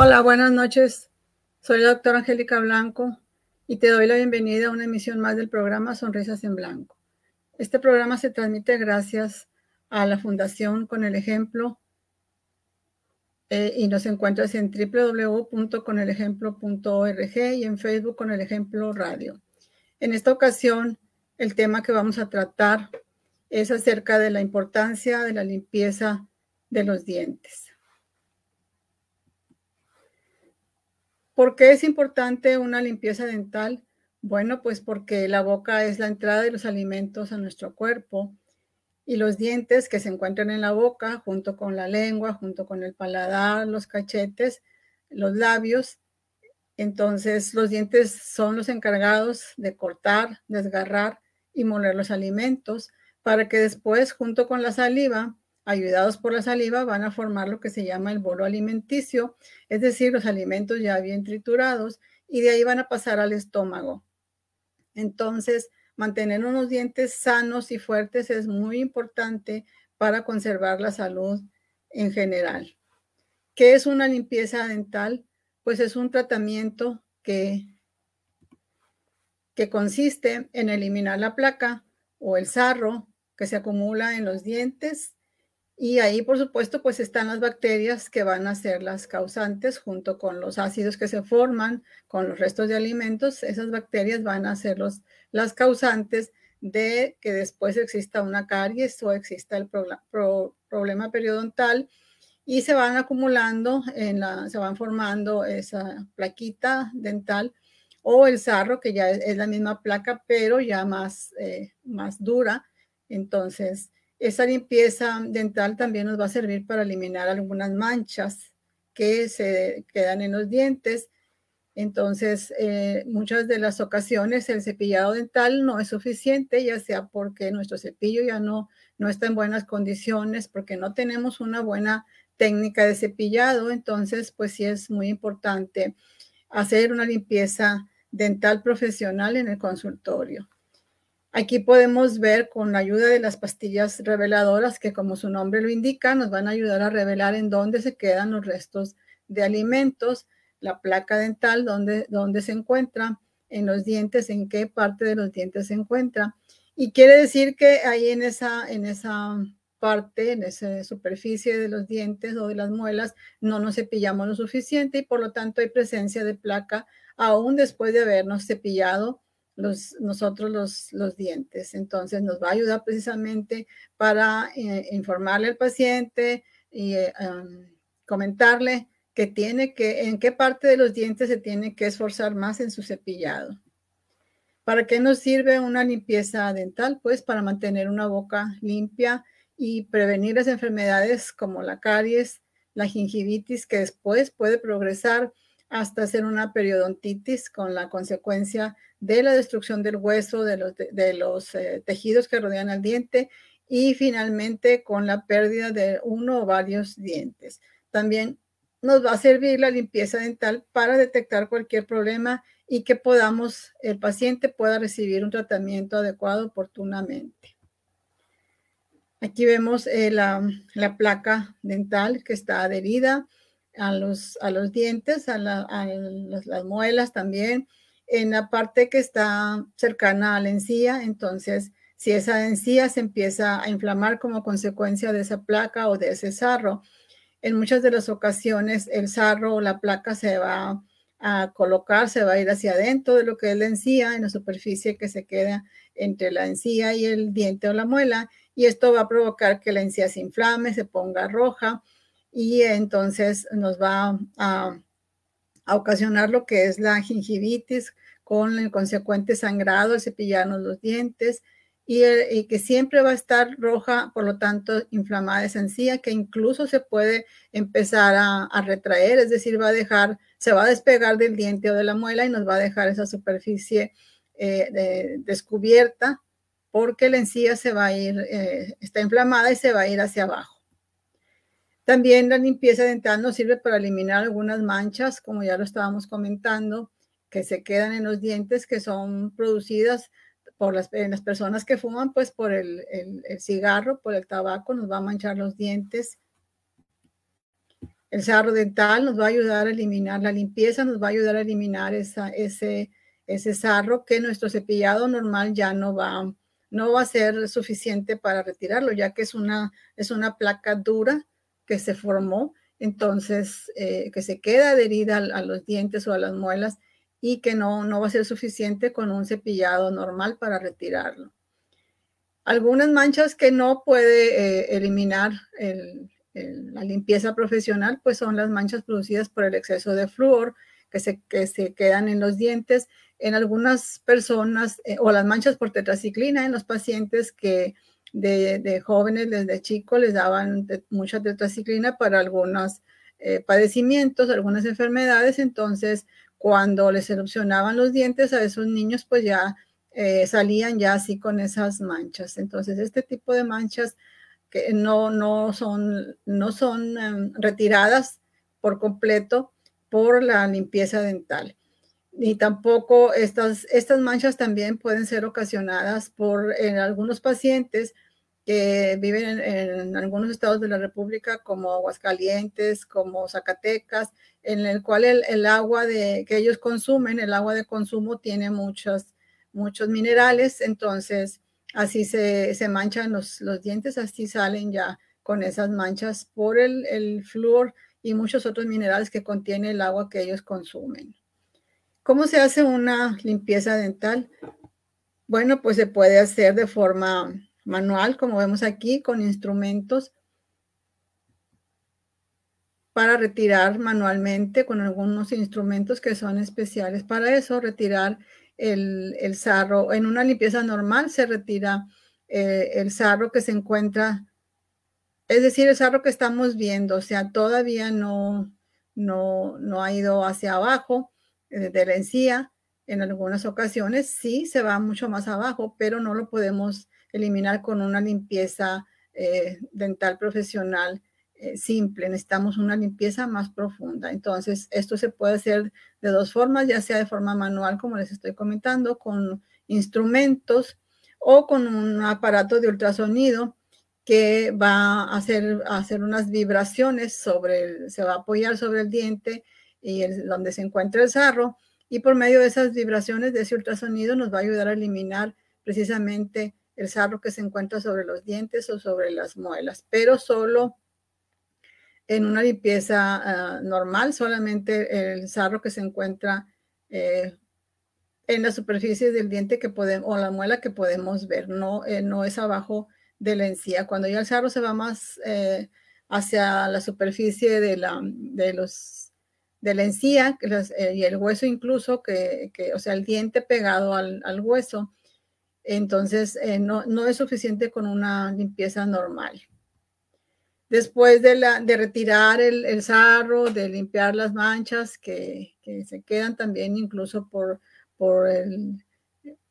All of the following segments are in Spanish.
Hola, buenas noches. Soy la doctora Angélica Blanco y te doy la bienvenida a una emisión más del programa Sonrisas en Blanco. Este programa se transmite gracias a la Fundación Con el Ejemplo eh, y nos encuentras en www.conelejemplo.org y en Facebook con el Ejemplo Radio. En esta ocasión, el tema que vamos a tratar es acerca de la importancia de la limpieza de los dientes. ¿Por qué es importante una limpieza dental? Bueno, pues porque la boca es la entrada de los alimentos a nuestro cuerpo y los dientes que se encuentran en la boca, junto con la lengua, junto con el paladar, los cachetes, los labios. Entonces, los dientes son los encargados de cortar, desgarrar y moler los alimentos para que después, junto con la saliva, ayudados por la saliva, van a formar lo que se llama el bolo alimenticio, es decir, los alimentos ya bien triturados, y de ahí van a pasar al estómago. Entonces, mantener unos dientes sanos y fuertes es muy importante para conservar la salud en general. ¿Qué es una limpieza dental? Pues es un tratamiento que, que consiste en eliminar la placa o el sarro que se acumula en los dientes y ahí, por supuesto, pues están las bacterias que van a ser las causantes junto con los ácidos que se forman con los restos de alimentos. Esas bacterias van a ser los, las causantes de que después exista una caries o exista el problema periodontal y se van acumulando, en la, se van formando esa plaquita dental o el sarro, que ya es, la misma placa, pero ya más, eh, más dura. Entonces, esa limpieza dental también nos va a servir para eliminar algunas manchas que se quedan en los dientes. Entonces, eh, muchas de las ocasiones el cepillado dental no es suficiente, ya sea porque nuestro cepillo ya no, no está en buenas condiciones, porque no tenemos una buena técnica de cepillado. Entonces, pues sí es muy importante hacer una limpieza dental profesional en el consultorio. Aquí podemos ver con la ayuda de las pastillas reveladoras que como su nombre lo indica, nos van a ayudar a revelar en dónde se quedan los restos de alimentos, la placa dental, dónde, dónde se encuentra, en los dientes, en qué parte de los dientes se encuentra. Y quiere decir que ahí en esa, en esa parte, en esa superficie de los dientes o de las muelas, no nos cepillamos lo suficiente y por lo tanto hay presencia de placa aún después de habernos cepillado nosotros los, los, dientes. Entonces nos va a ayudar precisamente para eh, informarle al paciente y eh, comentarle que tiene que, en qué parte de los dientes se tiene que esforzar más en su cepillado. ¿Para qué nos sirve una limpieza dental? Pues para mantener una boca limpia y prevenir las enfermedades como la caries, la gingivitis, que después puede progresar hasta hacer una periodontitis con la consecuencia de la destrucción del hueso, de los, de, los eh, tejidos que rodean al diente y finalmente con la pérdida de uno o varios dientes. También nos va a servir la limpieza dental para detectar cualquier problema y que podamos, el paciente pueda recibir un tratamiento adecuado oportunamente. Aquí vemos eh, la, la, placa dental que está adherida a los, a los dientes, a, las muelas también, en la parte que está cercana a la encía. Entonces, si esa encía se empieza a inflamar como consecuencia de esa placa o de ese sarro, en muchas de las ocasiones el sarro o la placa se va a colocar, se va a ir hacia adentro de lo que es la encía, en la superficie que se queda entre la encía y el diente o la muela, y esto va a provocar que la encía se inflame, se ponga roja, y entonces nos va a, ocasionar lo que es la gingivitis con el consecuente sangrado al cepillarnos los dientes y, que siempre va a estar roja, por lo tanto inflamada esa encía, que incluso se puede empezar a, retraer, es decir, va a dejar, se va a despegar del diente o de la muela y nos va a dejar esa superficie eh, descubierta porque la encía se va a ir, eh, está inflamada y se va a ir hacia abajo. También la limpieza dental nos sirve para eliminar algunas manchas, como ya lo estábamos comentando, que se quedan en los dientes, que son producidas por las, las personas que fuman, pues por el, el, cigarro, por el tabaco, nos va a manchar los dientes. El sarro dental nos va a ayudar a eliminar la limpieza, nos va a ayudar a eliminar esa, ese, ese sarro que nuestro cepillado normal ya no va, no va a ser suficiente para retirarlo, ya que es una, es una placa dura que se formó, entonces eh, que se queda adherida a, los dientes o a las muelas y que no, no va a ser suficiente con un cepillado normal para retirarlo. Algunas manchas que no puede eh, eliminar la limpieza profesional, pues son las manchas producidas por el exceso de flúor que se, que se quedan en los dientes. En algunas personas, eh, o las manchas por tetraciclina en los pacientes que de, jóvenes desde chicos les daban mucha tetraciclina para algunos eh, padecimientos, algunas enfermedades. Entonces, cuando les erupcionaban los dientes a esos niños, pues ya eh, salían ya así con esas manchas. Entonces, este tipo de manchas que no, no son, no son em, retiradas por completo por la limpieza dental. Ni tampoco estas, estas manchas también pueden ser ocasionadas por en algunos pacientes que viven en, algunos estados de la República como Aguascalientes, como Zacatecas, en el cual el, agua de, que ellos consumen, el agua de consumo tiene muchos, muchos minerales, entonces así se, se manchan los, los, dientes, así salen ya con esas manchas por el, el flúor y muchos otros minerales que contiene el agua que ellos consumen. ¿Cómo se hace una limpieza dental? Bueno, pues se puede hacer de forma manual, como vemos aquí, con instrumentos para retirar manualmente con algunos instrumentos que son especiales para eso, retirar el, el sarro. En una limpieza normal se retira eh, el sarro que se encuentra, es decir, el sarro que estamos viendo, o sea, todavía no, no, no ha ido hacia abajo eh, de la encía. En algunas ocasiones sí se va mucho más abajo, pero no lo podemos eliminar con una limpieza eh, dental profesional eh, simple. Necesitamos una limpieza más profunda. Entonces, esto se puede hacer de dos formas, ya sea de forma manual, como les estoy comentando, con instrumentos o con un aparato de ultrasonido que va a hacer, hacer unas vibraciones sobre, se va a apoyar sobre el diente y donde se encuentra el sarro y por medio de esas vibraciones de ese ultrasonido nos va a ayudar a eliminar precisamente el sarro que se encuentra sobre los dientes o sobre las muelas, pero solo en una limpieza ah, normal, solamente el sarro que se encuentra eh, en la superficie del diente que podemos, o la muela que podemos ver, no, eh, no es abajo de la encía. Cuando ya el sarro se va más eh, hacia la superficie de la, de los, de la encía y el hueso incluso, que, o sea, el diente pegado al, al hueso, entonces, eh, no, es suficiente con una limpieza normal. Después de, la, de retirar el, sarro, de limpiar las manchas que, se quedan también incluso por, por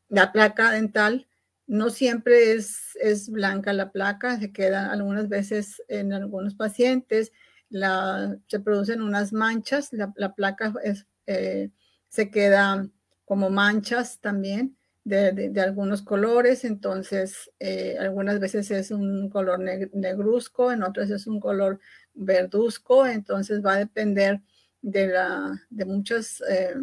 la placa dental, no siempre es, es, blanca la placa, se queda algunas veces en algunos pacientes, se producen unas manchas, la, placa eh, se queda como manchas también de, algunos colores, entonces eh, algunas veces es un color negruzco, en otras es un color verduzco, entonces va a depender de, la, de, muchas, eh,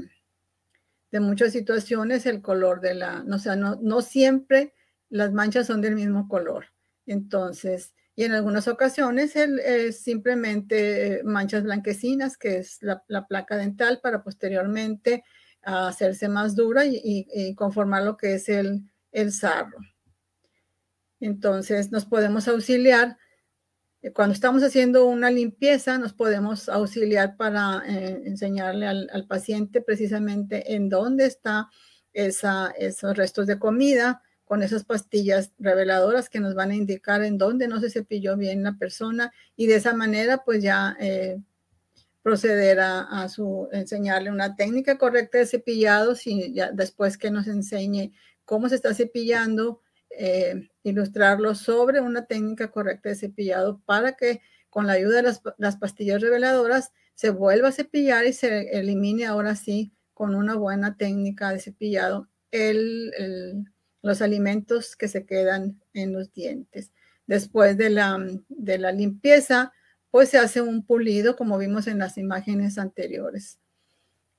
de muchas situaciones el color de la, o sea, no, no siempre las manchas son del mismo color, entonces, y en algunas ocasiones es simplemente manchas blanquecinas, que es la, la placa dental, para posteriormente a hacerse más dura y, conformar lo que es el, el sarro. Entonces nos podemos auxiliar, eh, cuando estamos haciendo una limpieza, nos podemos auxiliar para eh, enseñarle al, paciente precisamente en dónde está esa, esos restos de comida, con esas pastillas reveladoras que nos van a indicar en dónde no se cepilló bien la persona y de esa manera pues ya eh, proceder a, su enseñarle una técnica correcta de cepillado, si ya después que nos enseñe cómo se está cepillando, eh, ilustrarlo sobre una técnica correcta de cepillado para que con la ayuda de las, pastillas reveladoras se vuelva a cepillar y se elimine ahora sí con una buena técnica de cepillado el, los alimentos que se quedan en los dientes. Después de la, de la limpieza, pues se hace un pulido, como vimos en las imágenes anteriores.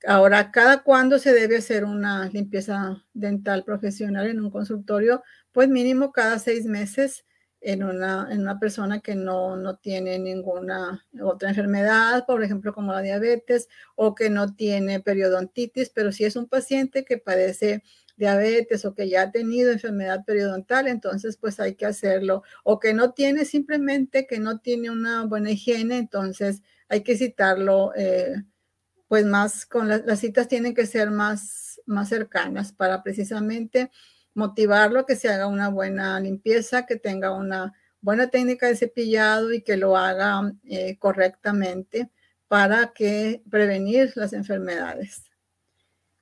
Ahora, ¿cada cuándo se debe hacer una limpieza dental profesional en un consultorio? Pues mínimo cada seis meses en una, en una persona que no, no tiene ninguna otra enfermedad, por ejemplo, como la diabetes, o que no tiene periodontitis, pero si es un paciente que padece diabetes o que ya ha tenido enfermedad periodontal, entonces pues hay que hacerlo. O que no tiene simplemente, que no tiene una buena higiene, entonces hay que citarlo, eh, pues más, con las citas tienen que ser más, más cercanas para precisamente motivarlo a que se haga una buena limpieza, que tenga una buena técnica de cepillado y que lo haga eh, correctamente para que prevenir las enfermedades.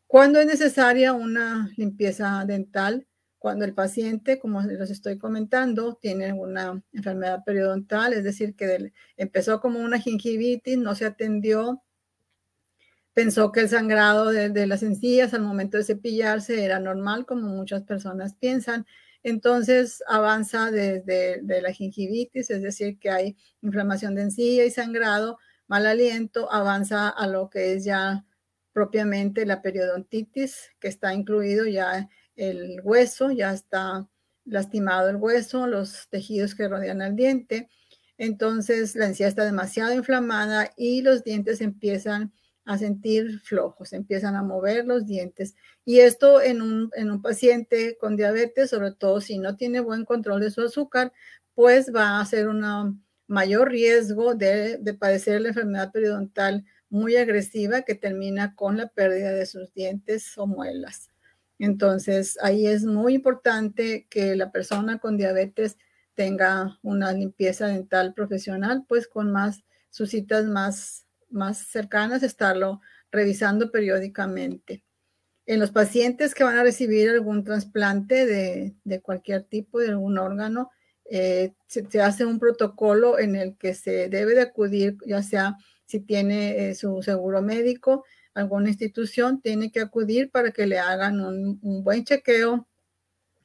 ¿Cuándo es necesaria una limpieza dental? Cuando el paciente, como les estoy comentando, tiene una enfermedad periodontal, es decir, que empezó como una gingivitis, no se atendió, pensó que el sangrado de, las encías al momento de cepillarse era normal, como muchas personas piensan. Entonces avanza desde de la gingivitis, es decir, que hay inflamación de encía y sangrado, mal aliento, avanza a lo que es ya propiamente la periodontitis, que está incluido ya el hueso, ya está lastimado el hueso, los tejidos que rodean al diente. Entonces la encía está demasiado inflamada y los dientes empiezan a sentir flojos, empiezan a mover los dientes. Y esto en un, en un paciente con diabetes, sobre todo si no tiene buen control de su azúcar, pues va a ser un mayor riesgo de, de padecer la enfermedad periodontal muy agresiva que termina con la pérdida de sus dientes o muelas. Entonces, ahí es muy importante que la persona con diabetes tenga una limpieza dental profesional, pues con más sus citas más, más cercanas, estarlo revisando periódicamente. En los pacientes que van a recibir algún trasplante de, cualquier tipo, de algún órgano, eh, se, hace un protocolo en el que se debe de acudir, ya sea si tiene eh, su seguro médico, alguna institución tiene que acudir para que le hagan un, buen chequeo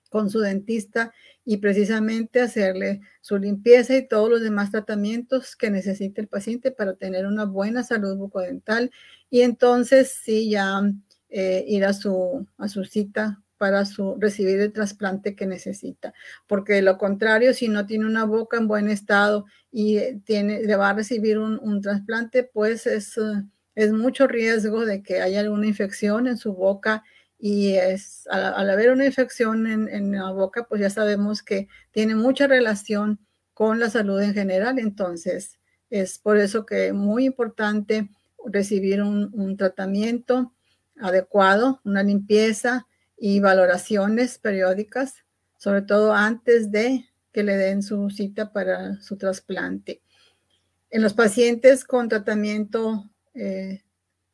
con su dentista y precisamente hacerle su limpieza y todos los demás tratamientos que necesite el paciente para tener una buena salud bucodental y entonces sí ya eh, ir a su, a su cita para su, recibir el trasplante que necesita. Porque de lo contrario, si no tiene una boca en buen estado y eh, tiene, le va a recibir un, trasplante, pues es, eh, es mucho riesgo de que haya alguna infección en su boca y es, al, haber una infección en, en, la boca, pues ya sabemos que tiene mucha relación con la salud en general. Entonces, es por eso que es muy importante recibir un, un tratamiento adecuado, una limpieza, y valoraciones periódicas, sobre todo antes de que le den su cita para su trasplante. En los pacientes con tratamiento, eh,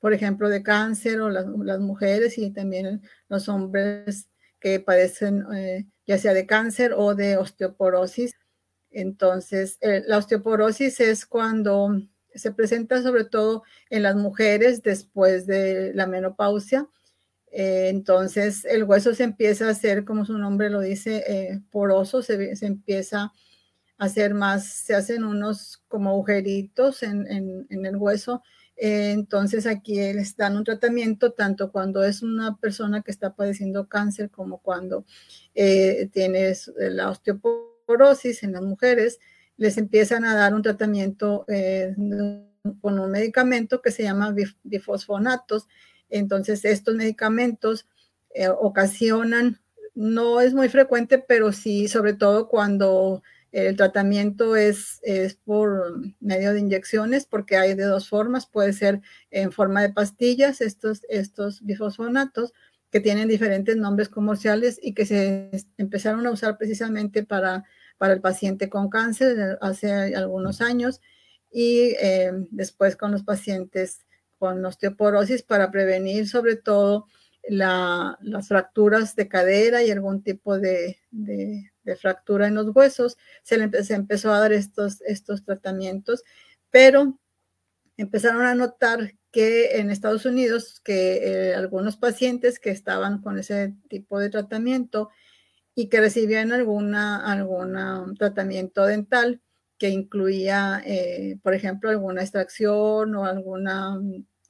por ejemplo, de cáncer o las, mujeres y también los hombres que padecen eh, ya sea de cáncer o de osteoporosis. Entonces, eh, la osteoporosis es cuando se presenta sobre todo en las mujeres después de la menopausia eh, entonces el hueso se empieza a hacer, como su nombre lo dice, eh, poroso, se, empieza a hacer más, se hacen unos como agujeritos en, el hueso. Eh, entonces aquí les dan un tratamiento tanto cuando es una persona que está padeciendo cáncer como cuando tiene la osteoporosis en las mujeres, les empiezan a dar un tratamiento con un medicamento que se llama bifosfonatos. Entonces, estos medicamentos eh, ocasionan, no es muy frecuente, pero sí, sobre todo cuando el tratamiento es, es, por medio de inyecciones, porque hay de dos formas, puede ser en forma de pastillas, estos, estos bifosfonatos, que tienen diferentes nombres comerciales y que se empezaron a usar precisamente para, para el paciente con cáncer hace algunos años y eh, después con los pacientes con osteoporosis para prevenir sobre todo las fracturas de cadera y algún tipo de, fractura en los huesos. Se le empezó a dar estos, estos tratamientos, pero empezaron a notar que en Estados Unidos, que eh, algunos pacientes que estaban con ese tipo de tratamiento y que recibían alguna, alguna tratamiento dental que incluía, eh, por ejemplo, alguna extracción o alguna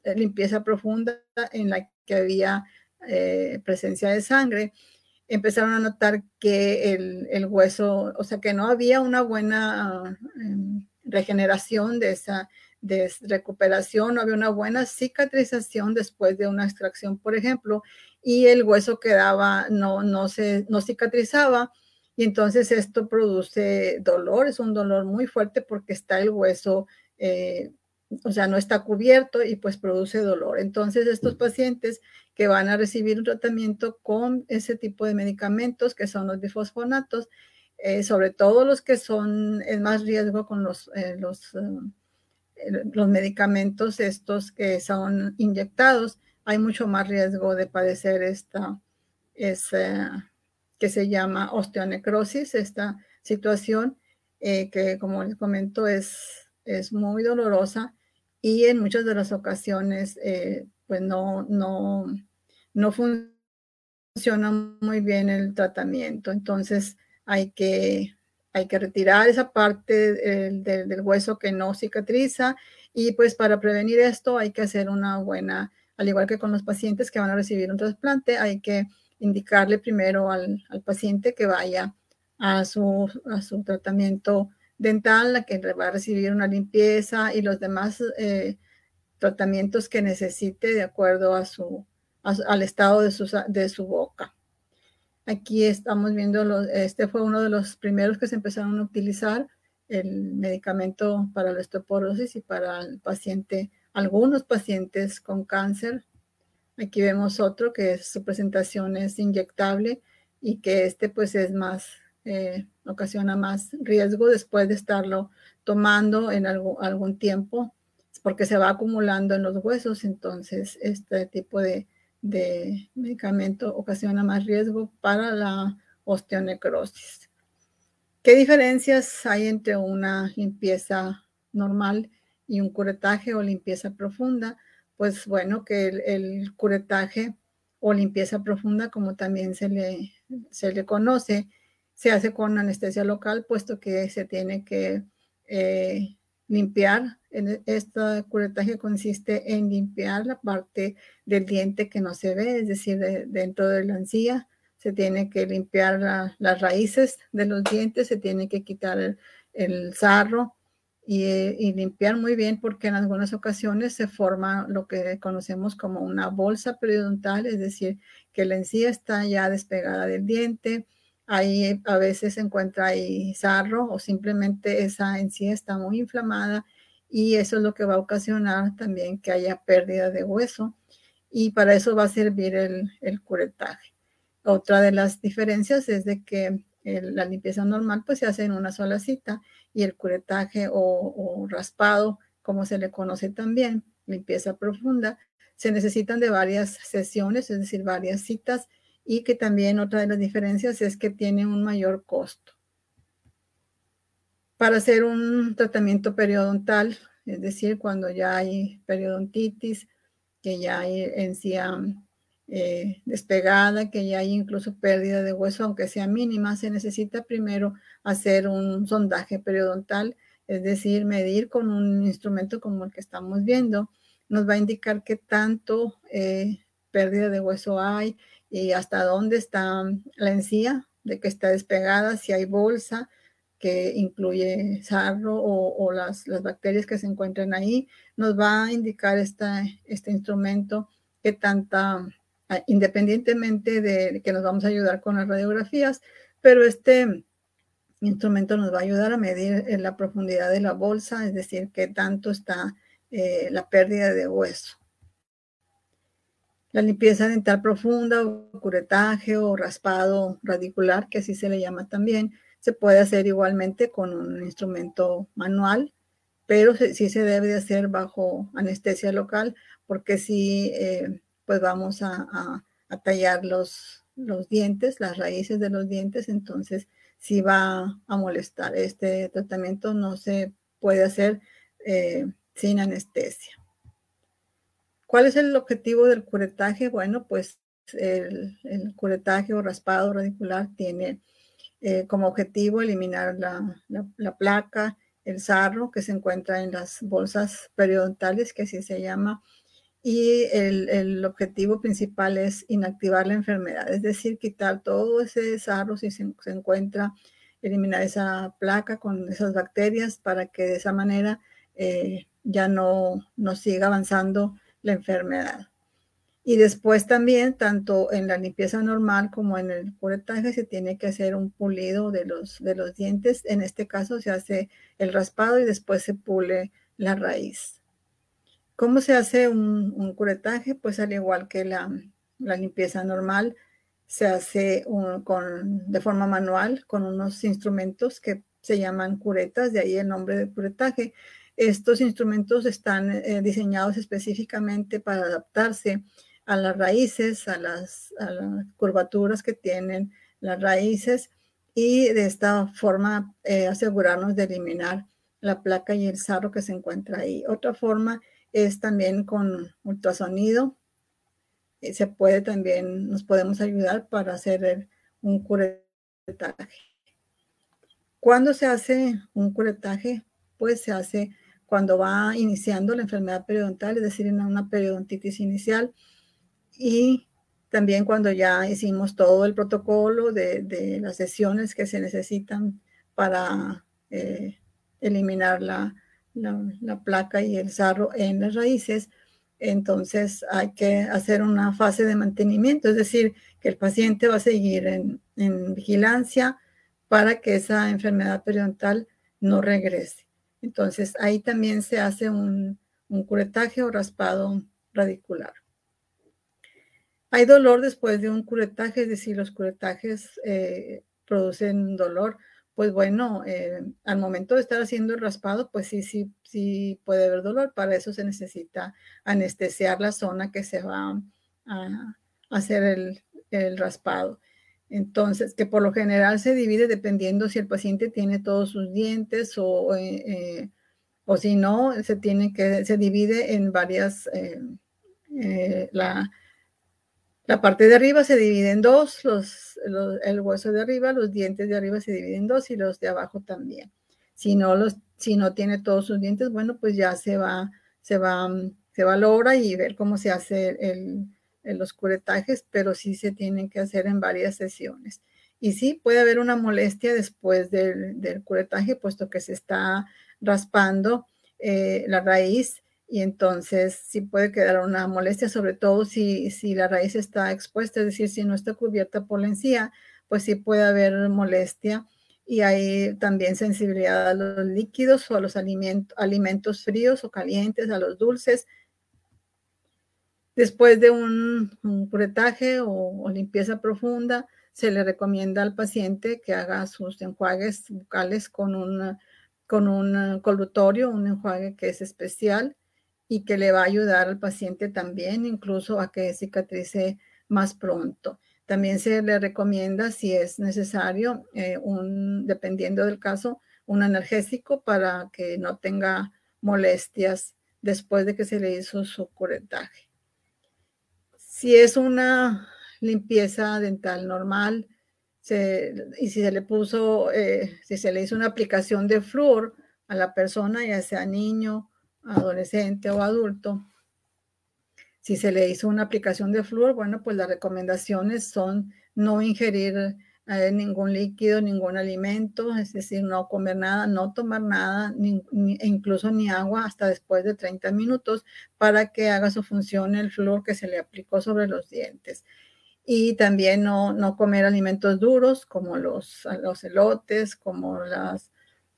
eh, limpieza profunda en la que había eh, presencia de sangre, empezaron a notar que el, hueso, o sea, que no había una buena em, regeneración de esa de recuperación, no había una buena cicatrización después de una extracción, por ejemplo, y el hueso quedaba, no, no, se, no cicatrizaba, y entonces esto produce dolor, es un dolor muy fuerte porque está el hueso, eh, o sea, no está cubierto y pues produce dolor. Entonces estos pacientes que van a recibir un tratamiento con ese tipo de medicamentos, que son los bifosfonatos, eh, sobre todo los que son en más riesgo con los, eh, los, los medicamentos estos que son inyectados, hay mucho más riesgo de padecer esta, que se llama osteonecrosis, esta situación eh, que, como les comento, es, es muy dolorosa y en muchas de las ocasiones, eh, pues no, no, no funciona muy bien el tratamiento. Entonces, hay que, hay que retirar esa parte del, del hueso que no cicatriza y pues para prevenir esto hay que hacer una buena al igual que con los pacientes que van a recibir un trasplante, hay que indicarle primero al, paciente que vaya a su, a su tratamiento dental, que va a recibir una limpieza y los demás eh, tratamientos que necesite de acuerdo a su, al estado de su, de su boca. Aquí estamos viendo, este fue uno de los primeros que se empezaron a utilizar, el medicamento para la osteoporosis y para el paciente algunos pacientes con cáncer. Aquí vemos otro que su presentación es inyectable y que este pues es más, eh, ocasiona más riesgo después de estarlo tomando en algo, algún tiempo porque se va acumulando en los huesos. Entonces este tipo de, de medicamento ocasiona más riesgo para la osteonecrosis. ¿Qué diferencias hay entre una limpieza normal y un curetaje o limpieza profunda, pues bueno, que el, curetaje o limpieza profunda, como también se le, se le conoce, se hace con anestesia local, puesto que se tiene que eh, limpiar. Este curetaje consiste en limpiar la parte del diente que no se ve, es decir, dentro de la encía. Se tiene que limpiar las raíces de los dientes, se tiene que quitar el, el sarro, y, limpiar muy bien porque en algunas ocasiones se forma lo que conocemos como una bolsa periodontal, es decir, que la encía está ya despegada del diente, ahí a veces se encuentra ahí sarro o simplemente esa encía está muy inflamada y eso es lo que va a ocasionar también que haya pérdida de hueso y para eso va a servir el, el curetaje. Otra de las diferencias es de que la limpieza normal pues se hace en una sola cita y el curetaje o, raspado, como se le conoce también, limpieza profunda, se necesitan de varias sesiones, es decir, varias citas y que también otra de las diferencias es que tiene un mayor costo. Para hacer un tratamiento periodontal, es decir, cuando ya hay periodontitis, que ya hay encía eh, despegada, que ya hay incluso pérdida de hueso, aunque sea mínima, se necesita primero hacer un sondaje periodontal, es decir, medir con un instrumento como el que estamos viendo, nos va a indicar qué tanto eh, pérdida de hueso hay y hasta dónde está la encía, de que está despegada, si hay bolsa que incluye sarro o, las, bacterias que se encuentran ahí, nos va a indicar esta, este instrumento qué tanta Ah, independientemente de que nos vamos a ayudar con las radiografías, pero este instrumento nos va a ayudar a medir la profundidad de la bolsa, es decir, qué tanto está eh, la pérdida de hueso. La limpieza dental profunda o curetaje o raspado radicular, que así se le llama también, se puede hacer igualmente con un instrumento manual, pero sí se debe de hacer bajo anestesia local, porque si eh, pues vamos a, tallar los, los dientes, las raíces de los dientes, entonces si va a molestar. Este tratamiento no se puede hacer eh, sin anestesia. ¿Cuál es el objetivo del curetaje? Bueno, pues el, curetaje o raspado radicular tiene eh, como objetivo eliminar la, placa, el sarro que se encuentra en las bolsas periodontales, que así se llama, y el, objetivo principal es inactivar la enfermedad, es decir, quitar todo ese sarro si se, encuentra, eliminar esa placa con esas bacterias para que de esa manera eh, ya no, no siga avanzando la enfermedad. Y después también, tanto en la limpieza normal como en el curetaje, se tiene que hacer un pulido de los, de los dientes. En este caso se hace el raspado y después se pule la raíz. ¿Cómo se hace un, curetaje? Pues al igual que la, limpieza normal, se hace con, de forma manual con unos instrumentos que se llaman curetas, de ahí el nombre de curetaje. Estos instrumentos están eh, diseñados específicamente para adaptarse a las raíces, a las, curvaturas que tienen las raíces y de esta forma eh, asegurarnos de eliminar la placa y el sarro que se encuentra ahí. Otra forma es también con ultrasonido. Eh, se puede también, nos podemos ayudar para hacer un curetaje. ¿Cuándo se hace un curetaje? Pues se hace cuando va iniciando la enfermedad periodontal, es decir, en una periodontitis inicial y también cuando ya hicimos todo el protocolo de, las sesiones que se necesitan para eh, eliminar la, placa y el sarro en las raíces, entonces hay que hacer una fase de mantenimiento, es decir, que el paciente va a seguir en, vigilancia para que esa enfermedad periodontal no regrese. Entonces ahí también se hace un curetaje o raspado radicular. Hay dolor después de un curetaje, es decir, los curetajes eh, producen dolor. Pues bueno, eh, al momento de estar haciendo el raspado, pues sí, sí, sí puede haber dolor. Para eso se necesita anestesiar la zona que se va a hacer el, raspado. Entonces, que por lo general se divide dependiendo si el paciente tiene todos sus dientes o, eh, o si no, se tiene que, se divide en varias, la, la parte de arriba se divide en dos, los, el hueso de arriba, los dientes de arriba se dividen en dos y los de abajo también. Si no, los, si no tiene todos sus dientes, bueno, pues ya se va, se va, se valora y ver cómo se hace el, los curetajes, pero sí se tienen que hacer en varias sesiones. Y sí puede haber una molestia después del, curetaje, puesto que se está raspando eh, la raíz y entonces sí puede quedar una molestia, sobre todo si, si la raíz está expuesta, es decir, si no está cubierta por la encía, pues sí puede haber molestia y hay también sensibilidad a los líquidos o a los alimentos, alimentos fríos o calientes, a los dulces. Después de un, curetaje o, limpieza profunda, se le recomienda al paciente que haga sus enjuagues bucales con, con un colutorio, un enjuague que es especial y que le va a ayudar al paciente también, incluso a que cicatrice más pronto. También se le recomienda, si es necesario, eh, un, dependiendo del caso, un analgésico para que no tenga molestias después de que se le hizo su curetaje. Si es una limpieza dental normal y si se le puso, eh, si se le hizo una aplicación de flúor a la persona, ya sea niño adolescente o adulto, si se le hizo una aplicación de flúor, bueno, pues las recomendaciones son no ingerir eh, ningún líquido, ningún alimento, es decir, no comer nada, no tomar nada, ni, e incluso ni agua hasta después de 30 minutos para que haga su función el flúor que se le aplicó sobre los dientes. Y también no, no comer alimentos duros como los, los elotes, como las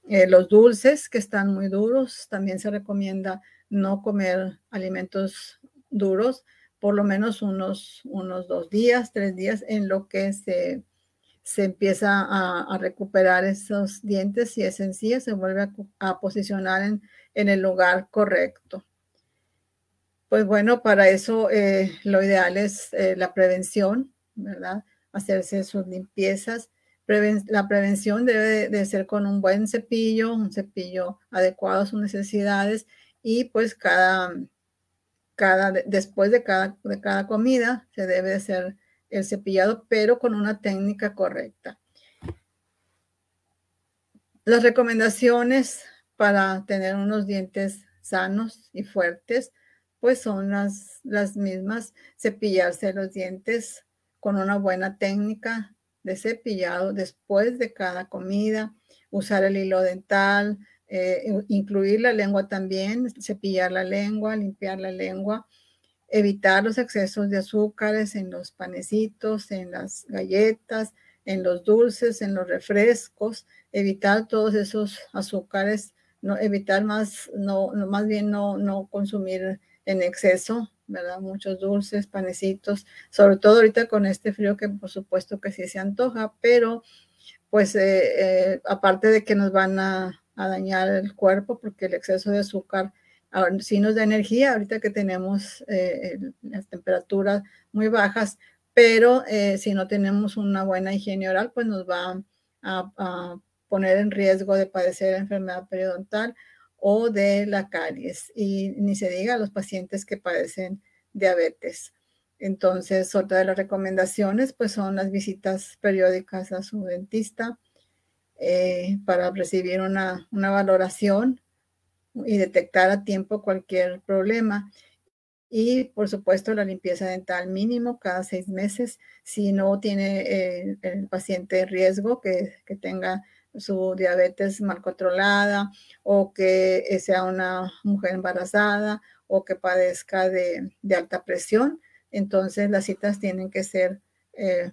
eh, los dulces que están muy duros, también se recomienda no comer alimentos duros por lo menos unos, unos dos días, tres días en lo que se, se empieza a, recuperar esos dientes y es sencilla, se vuelve a, posicionar en, en, el lugar correcto. Pues bueno, para eso eh, lo ideal es eh, la prevención, ¿verdad? Hacerse sus limpiezas la prevención debe de ser con un buen cepillo, un cepillo adecuado a sus necesidades y pues cada, cada, después de cada, de cada comida se debe hacer el cepillado, pero con una técnica correcta. Las recomendaciones para tener unos dientes sanos y fuertes, pues son las, las mismas. Cepillarse los dientes con una buena técnica de cepillado después de cada comida, usar el hilo dental, eh, incluir la lengua también, cepillar la lengua, limpiar la lengua, evitar los excesos de azúcares en los panecitos, en las galletas, en los dulces, en los refrescos, evitar todos esos azúcares, no, evitar más, no, más bien no, no consumir en exceso, ¿verdad? Muchos dulces, panecitos, sobre todo ahorita con este frío que por supuesto que sí se antoja, pero pues eh, eh, aparte de que nos van a, dañar el cuerpo porque el exceso de azúcar ah, sí nos da energía, ahorita que tenemos eh, las temperaturas muy bajas, pero eh, si no tenemos una buena higiene oral, pues nos va a, poner en riesgo de padecer enfermedad periodontal o de la caries. Y ni se diga a los pacientes que padecen diabetes. Entonces, otra de las recomendaciones, pues son las visitas periódicas a su dentista eh, para recibir una, una valoración y detectar a tiempo cualquier problema. Y por supuesto la limpieza dental mínimo cada seis meses. Si no tiene eh, el paciente riesgo que, tenga su diabetes mal controlada o que sea una mujer embarazada o que padezca de, alta presión, entonces las citas tienen que ser eh,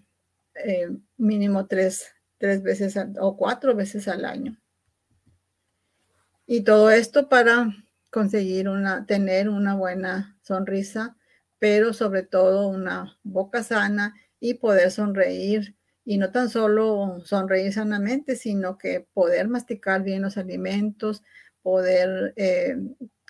eh, mínimo tres, tres veces o cuatro veces al año. Y todo esto para conseguir una, tener una buena sonrisa, pero sobre todo una boca sana y poder sonreír. Y no tan solo sonreír sanamente, sino que poder masticar bien los alimentos, poder eh,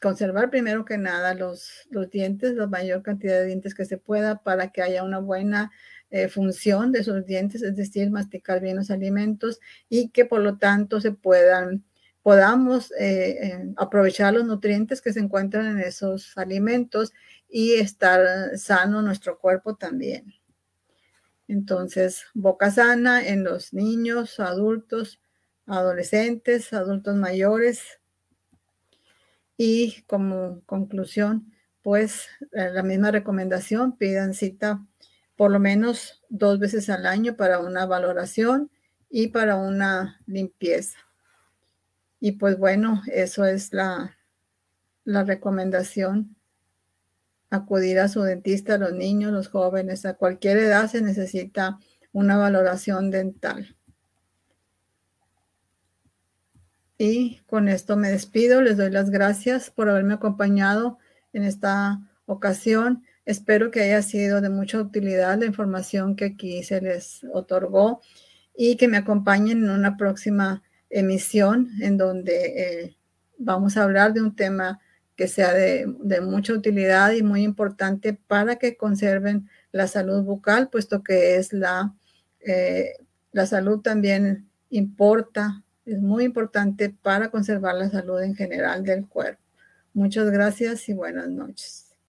conservar primero que nada los, los dientes, la mayor cantidad de dientes que se pueda para que haya una buena eh, función de esos dientes, es decir, masticar bien los alimentos y que por lo tanto se puedan podamos eh, aprovechar los nutrientes que se encuentran en esos alimentos y estar sano nuestro cuerpo también. Entonces, boca sana en los niños, adultos, adolescentes, adultos mayores. Y como conclusión, pues eh, la misma recomendación, pidan cita por lo menos dos veces al año para una valoración y para una limpieza. Y pues bueno, eso es la, la recomendación. Acudir a su dentista, a los niños, los jóvenes, a cualquier edad se necesita una valoración dental. Y con esto me despido. Les doy las gracias por haberme acompañado en esta ocasión. Espero que haya sido de mucha utilidad la información que aquí se les otorgó y que me acompañen en una próxima emisión en donde eh, vamos a hablar de un tema que sea de, mucha utilidad y muy importante para que conserven la salud bucal, puesto que es la, eh, la salud también importa, es muy importante para conservar la salud en general del cuerpo. Muchas gracias y buenas noches.